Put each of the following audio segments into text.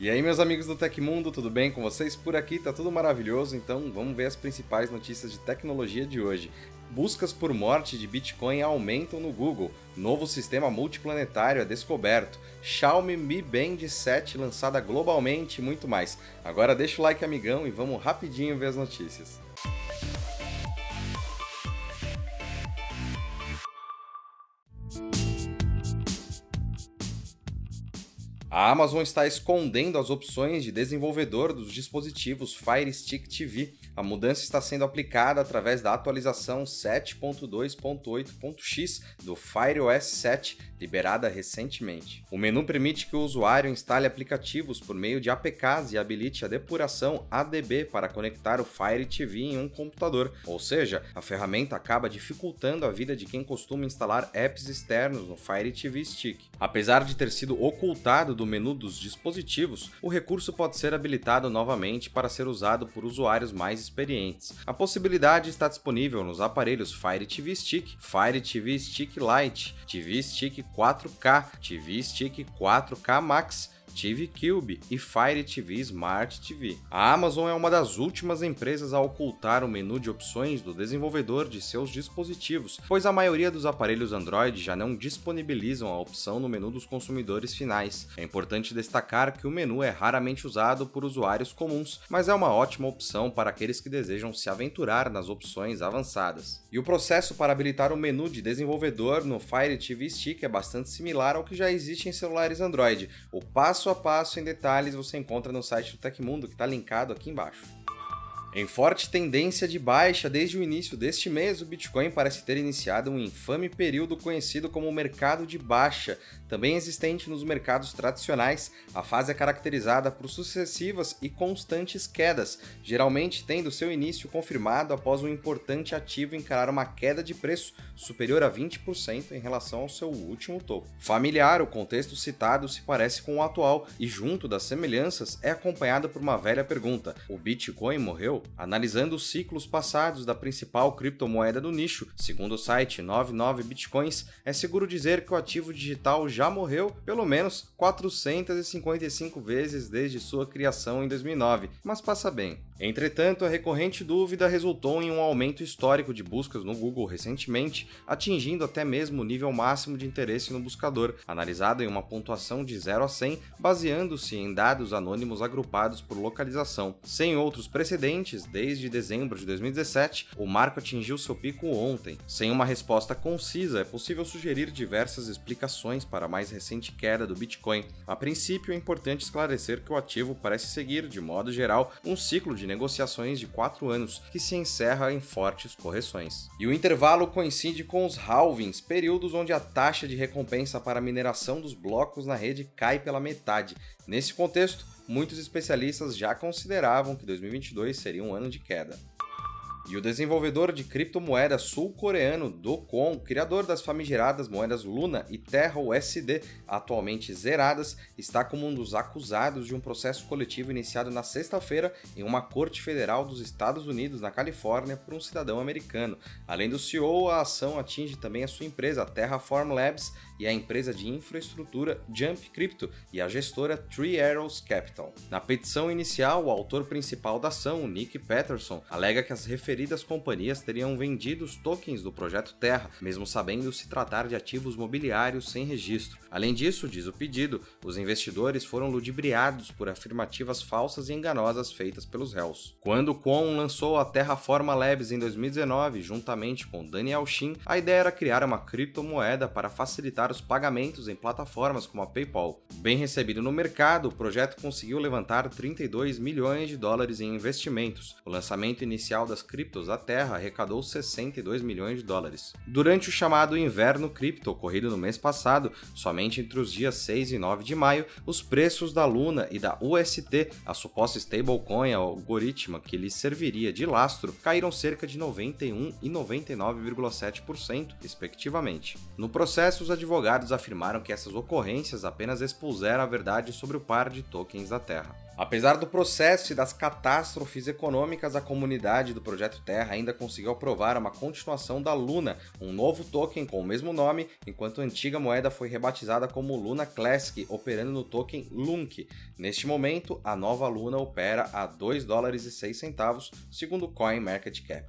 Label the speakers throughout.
Speaker 1: E aí, meus amigos do Tecmundo, tudo bem com vocês? Por aqui tá tudo maravilhoso, então vamos ver as principais notícias de tecnologia de hoje. Buscas por morte de Bitcoin aumentam no Google. Novo sistema multiplanetário é descoberto. Xiaomi Mi Band 7 lançada globalmente e muito mais. Agora deixa o like, amigão, e vamos rapidinho ver as notícias. A Amazon está escondendo as opções de desenvolvedor dos dispositivos Fire Stick TV. A mudança está sendo aplicada através da atualização 7.2.8.x do Fire OS 7, liberada recentemente. O menu permite que o usuário instale aplicativos por meio de APKs e habilite a depuração ADB para conectar o Fire TV em um computador, ou seja, a ferramenta acaba dificultando a vida de quem costuma instalar apps externos no Fire TV Stick. Apesar de ter sido ocultado do menu dos dispositivos, o recurso pode ser habilitado novamente para ser usado por usuários mais experientes. A possibilidade está disponível nos aparelhos Fire TV Stick, Fire TV Stick Lite, TV Stick 4K, TV Stick 4K Max TV Cube e Fire TV Smart TV. A Amazon é uma das últimas empresas a ocultar o menu de opções do desenvolvedor de seus dispositivos, pois a maioria dos aparelhos Android já não disponibilizam a opção no menu dos consumidores finais. É importante destacar que o menu é raramente usado por usuários comuns, mas é uma ótima opção para aqueles que desejam se aventurar nas opções avançadas. E o processo para habilitar o menu de desenvolvedor no Fire TV Stick é bastante similar ao que já existe em celulares Android. O passo passo a passo em detalhes você encontra no site do Tecmundo, que está linkado aqui embaixo. Em forte tendência de baixa desde o início deste mês, o Bitcoin parece ter iniciado um infame período conhecido como mercado de baixa, também existente nos mercados tradicionais. A fase é caracterizada por sucessivas e constantes quedas, geralmente tendo seu início confirmado após um importante ativo encarar uma queda de preço superior a 20% em relação ao seu último topo. Familiar, o contexto citado se parece com o atual e, junto das semelhanças, é acompanhado por uma velha pergunta: o Bitcoin morreu? Analisando os ciclos passados da principal criptomoeda do nicho. Segundo o site 99 Bitcoins, é seguro dizer que o ativo digital já morreu pelo menos 455 vezes desde sua criação em 2009, mas passa bem. Entretanto, a recorrente dúvida resultou em um aumento histórico de buscas no Google recentemente, atingindo até mesmo o nível máximo de interesse no buscador, analisado em uma pontuação de 0 a 100, baseando-se em dados anônimos agrupados por localização. Sem outros precedentes, desde dezembro de 2017, o marco atingiu seu pico ontem. Sem uma resposta concisa, é possível sugerir diversas explicações para a mais recente queda do Bitcoin. A princípio, é importante esclarecer que o ativo parece seguir, de modo geral, um ciclo de negociações de 4 anos, que se encerra em fortes correções. E o intervalo coincide com os halvings, períodos onde a taxa de recompensa para a mineração dos blocos na rede cai pela metade. Nesse contexto, muitos especialistas já consideravam que 2022 seria um ano de queda. E o desenvolvedor de criptomoeda sul-coreano Docon, criador das famigeradas moedas Luna e Terra USD, atualmente zeradas, está como um dos acusados de um processo coletivo iniciado na sexta-feira em uma corte federal dos Estados Unidos, na Califórnia, por um cidadão americano. Além do CEO, a ação atinge também a sua empresa, Terraform Labs, e a empresa de infraestrutura Jump Crypto e a gestora Three Arrows Capital. Na petição inicial, o autor principal da ação, Nick Patterson, alega que as referências referidas companhias teriam vendido os tokens do projeto Terra, mesmo sabendo se tratar de ativos mobiliários sem registro. Além disso, diz o pedido, os investidores foram ludibriados por afirmativas falsas e enganosas feitas pelos réus. Quando Kwon lançou a Terraforma Labs em 2019, juntamente com Daniel Shin, a ideia era criar uma criptomoeda para facilitar os pagamentos em plataformas como a PayPal. Bem recebido no mercado, o projeto conseguiu levantar 32 milhões de dólares em investimentos. O lançamento inicial das criptomoedas criptos da Terra arrecadou 62 milhões de dólares. Durante o chamado inverno cripto ocorrido no mês passado, somente entre os dias 6 e 9 de maio, os preços da Luna e da UST, a suposta stablecoin algoritma que lhes serviria de lastro, caíram cerca de 91 e 99,7%, respectivamente. No processo, os advogados afirmaram que essas ocorrências apenas expuseram a verdade sobre o par de tokens da Terra. Apesar do processo e das catástrofes econômicas, a comunidade do Projeto Terra ainda conseguiu aprovar uma continuação da Luna, um novo token com o mesmo nome, enquanto a antiga moeda foi rebatizada como Luna Classic, operando no token LUNC. Neste momento, a nova Luna opera a 2 dólares e 6 centavos, segundo o CoinMarketCap.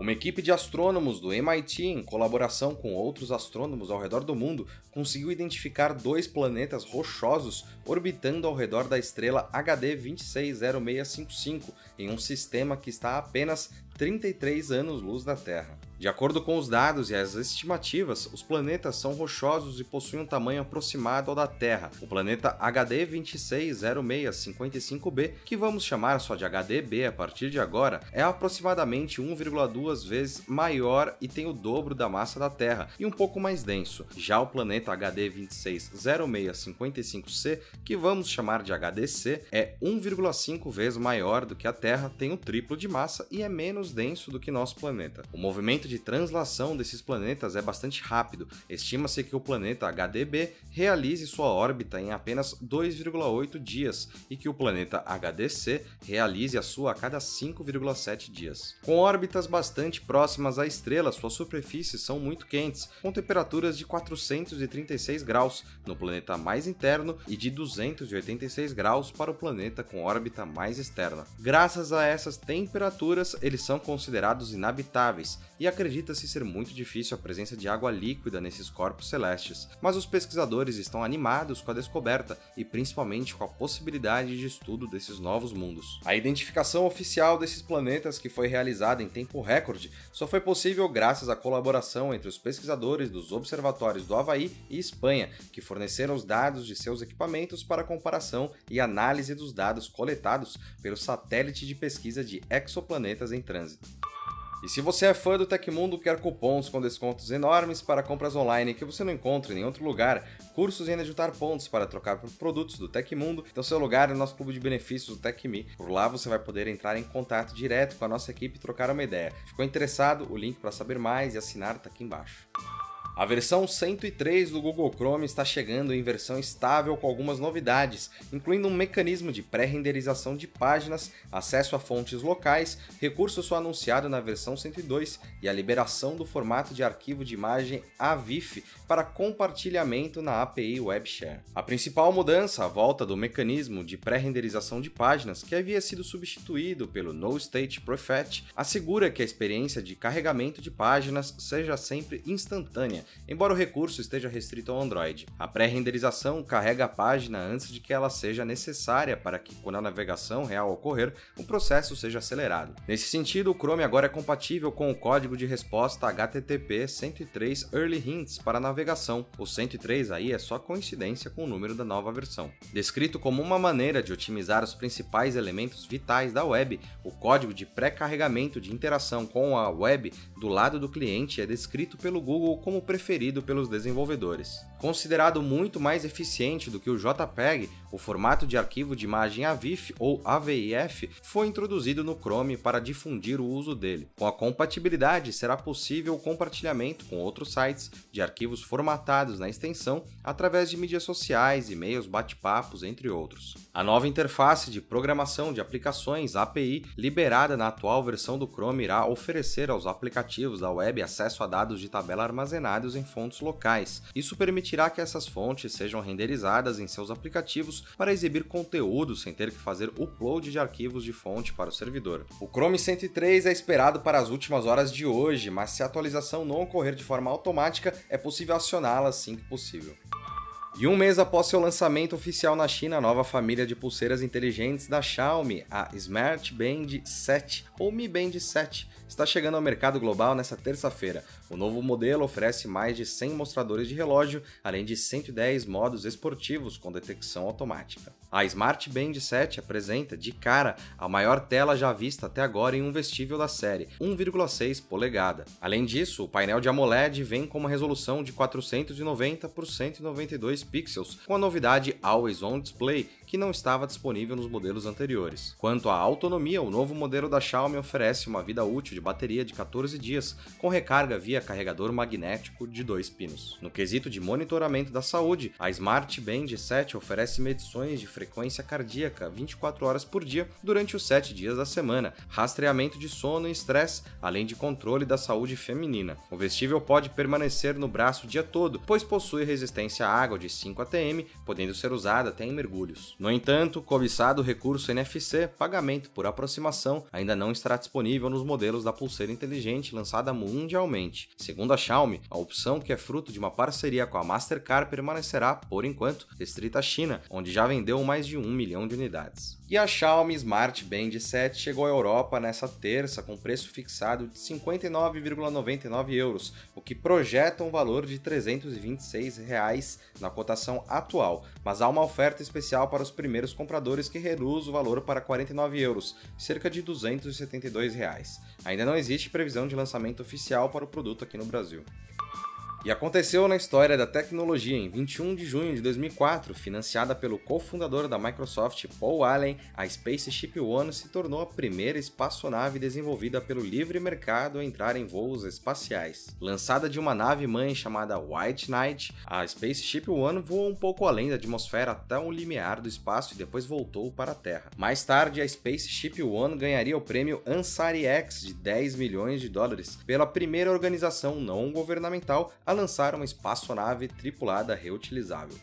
Speaker 1: Uma equipe de astrônomos do MIT, em colaboração com outros astrônomos ao redor do mundo, conseguiu identificar dois planetas rochosos orbitando ao redor da estrela HD 260655, em um sistema que está a apenas 33 anos-luz da Terra. De acordo com os dados e as estimativas, os planetas são rochosos e possuem um tamanho aproximado ao da Terra. O planeta HD 260655b, que vamos chamar só de HDB a partir de agora, é aproximadamente 1,2 vezes maior e tem o dobro da massa da Terra e um pouco mais denso. Já o planeta HD 260655c, que vamos chamar de HDC, é 1,5 vezes maior do que a Terra, tem o triplo de massa e é menos denso do que nosso planeta. O movimento de translação desses planetas é bastante rápido. Estima-se que o planeta HDB realize sua órbita em apenas 2,8 dias e que o planeta HDC realize a sua a cada 5,7 dias. Com órbitas bastante próximas à estrela, suas superfícies são muito quentes, com temperaturas de 436 graus no planeta mais interno e de 286 graus para o planeta com órbita mais externa. Graças a essas temperaturas, eles são considerados inabitáveis e acredita-se ser muito difícil a presença de água líquida nesses corpos celestes, mas os pesquisadores estão animados com a descoberta e principalmente com a possibilidade de estudo desses novos mundos. A identificação oficial desses planetas, que foi realizada em tempo recorde, só foi possível graças à colaboração entre os pesquisadores dos observatórios do Havaí e Espanha, que forneceram os dados de seus equipamentos para comparação e análise dos dados coletados pelo satélite de pesquisa de exoplanetas em trânsito. E se você é fã do Tecmundo, quer cupons com descontos enormes para compras online que você não encontra em nenhum outro lugar, cursos e ainda juntar pontos para trocar por produtos do Tecmundo, então seu lugar é o nosso clube de benefícios do TecMe. Por lá você vai poder entrar em contato direto com a nossa equipe e trocar uma ideia. Ficou interessado? O link para saber mais e assinar está aqui embaixo. A versão 103 do Google Chrome está chegando em versão estável com algumas novidades, incluindo um mecanismo de pré-renderização de páginas, acesso a fontes locais, recurso só anunciado na versão 102 e a liberação do formato de arquivo de imagem AVIF para compartilhamento na API WebShare. A principal mudança, a volta do mecanismo de pré-renderização de páginas, que havia sido substituído pelo No State Prefetch, assegura que a experiência de carregamento de páginas seja sempre instantânea embora o recurso esteja restrito ao Android. A pré-renderização carrega a página antes de que ela seja necessária para que, quando a navegação real ocorrer, o processo seja acelerado. Nesse sentido, o Chrome agora é compatível com o código de resposta HTTP 103 Early Hints para navegação. O 103 aí é só coincidência com o número da nova versão. Descrito como uma maneira de otimizar os principais elementos vitais da web, o código de pré-carregamento de interação com a web do lado do cliente é descrito pelo Google como preferido pelos desenvolvedores. Considerado muito mais eficiente do que o JPEG, o formato de arquivo de imagem AVIF ou AVIF foi introduzido no Chrome para difundir o uso dele. Com a compatibilidade, será possível o compartilhamento com outros sites de arquivos formatados na extensão através de mídias sociais, e-mails, bate-papos, entre outros. A nova interface de programação de aplicações API, liberada na atual versão do Chrome, irá oferecer aos aplicativos da web acesso a dados de tabela armazenados em fontes locais. Isso permitirá que essas fontes sejam renderizadas em seus aplicativos para exibir conteúdo sem ter que fazer upload de arquivos de fonte para o servidor. O Chrome 103 é esperado para as últimas horas de hoje, mas se a atualização não ocorrer de forma automática, é possível acioná-la assim que possível. E um mês após seu lançamento oficial na China, a nova família de pulseiras inteligentes da Xiaomi, a Smart Band 7 ou Mi Band 7, está chegando ao mercado global nesta terça-feira. O novo modelo oferece mais de 100 mostradores de relógio, além de 110 modos esportivos com detecção automática. A Smart Band 7 apresenta, de cara, a maior tela já vista até agora em um vestível da série, 1,6 polegada. Além disso, o painel de AMOLED vem com uma resolução de 490 por 192 pixels, com a novidade Always On Display, que não estava disponível nos modelos anteriores. Quanto à autonomia, o novo modelo da Xiaomi oferece uma vida útil de bateria de 14 dias, com recarga via carregador magnético de dois pinos. No quesito de monitoramento da saúde, a Smart Band 7 oferece medições de frequência cardíaca 24 horas por dia durante os 7 dias da semana, rastreamento de sono e estresse, além de controle da saúde feminina. O vestível pode permanecer no braço o dia todo, pois possui resistência à água de 5 atm, podendo ser usada até em mergulhos. No entanto, o cobiçado recurso NFC, pagamento por aproximação, ainda não estará disponível nos modelos da pulseira inteligente lançada mundialmente. Segundo a Xiaomi, a opção que é fruto de uma parceria com a Mastercard permanecerá, por enquanto, restrita à China, onde já vendeu mais de um milhão de unidades. E a Xiaomi Smart Band 7 chegou à Europa nessa terça com preço fixado de 59,99 euros, o que projeta um valor de 326 reais na cotação atual, mas há uma oferta especial para os primeiros compradores que reduz o valor para 49 euros, cerca de 272 reais. Ainda não existe previsão de lançamento oficial para o produto aqui no Brasil. E aconteceu na história da tecnologia em 21 de junho de 2004, financiada pelo cofundador da Microsoft, Paul Allen, a Spaceship One se tornou a primeira espaçonave desenvolvida pelo livre mercado a entrar em voos espaciais. Lançada de uma nave mãe chamada White Knight, a Spaceship One voou um pouco além da atmosfera até o limiar do espaço e depois voltou para a Terra. Mais tarde, a Spaceship One ganharia o prêmio Ansari X de 10 milhões de dólares pela primeira organização não governamental a lançar uma espaçonave tripulada reutilizável.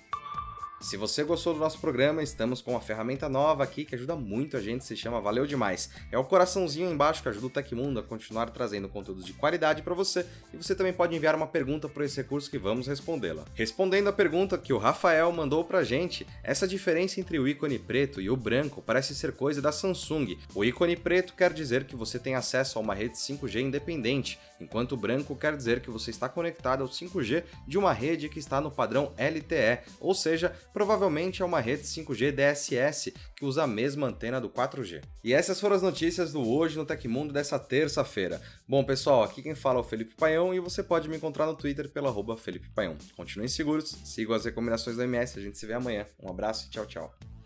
Speaker 1: Se você gostou do nosso programa, estamos com uma ferramenta nova aqui que ajuda muito a gente, se chama Valeu Demais. É o coraçãozinho embaixo que ajuda o Tecmundo a continuar trazendo conteúdos de qualidade para você e você também pode enviar uma pergunta por esse recurso que vamos respondê-la. Respondendo a pergunta que o Rafael mandou pra gente, essa diferença entre o ícone preto e o branco parece ser coisa da Samsung. O ícone preto quer dizer que você tem acesso a uma rede 5G independente, enquanto o branco quer dizer que você está conectado ao 5G de uma rede que está no padrão LTE, ou seja, provavelmente é uma rede 5G DSS que usa a mesma antena do 4G. E essas foram as notícias do Hoje no Tecmundo dessa terça-feira. Bom, pessoal, aqui quem fala é o Felipe Paião e você pode me encontrar no Twitter pela arroba Felipe Paião. Continuem seguros, sigam as recomendações do MS, a gente se vê amanhã. Um abraço e tchau, tchau.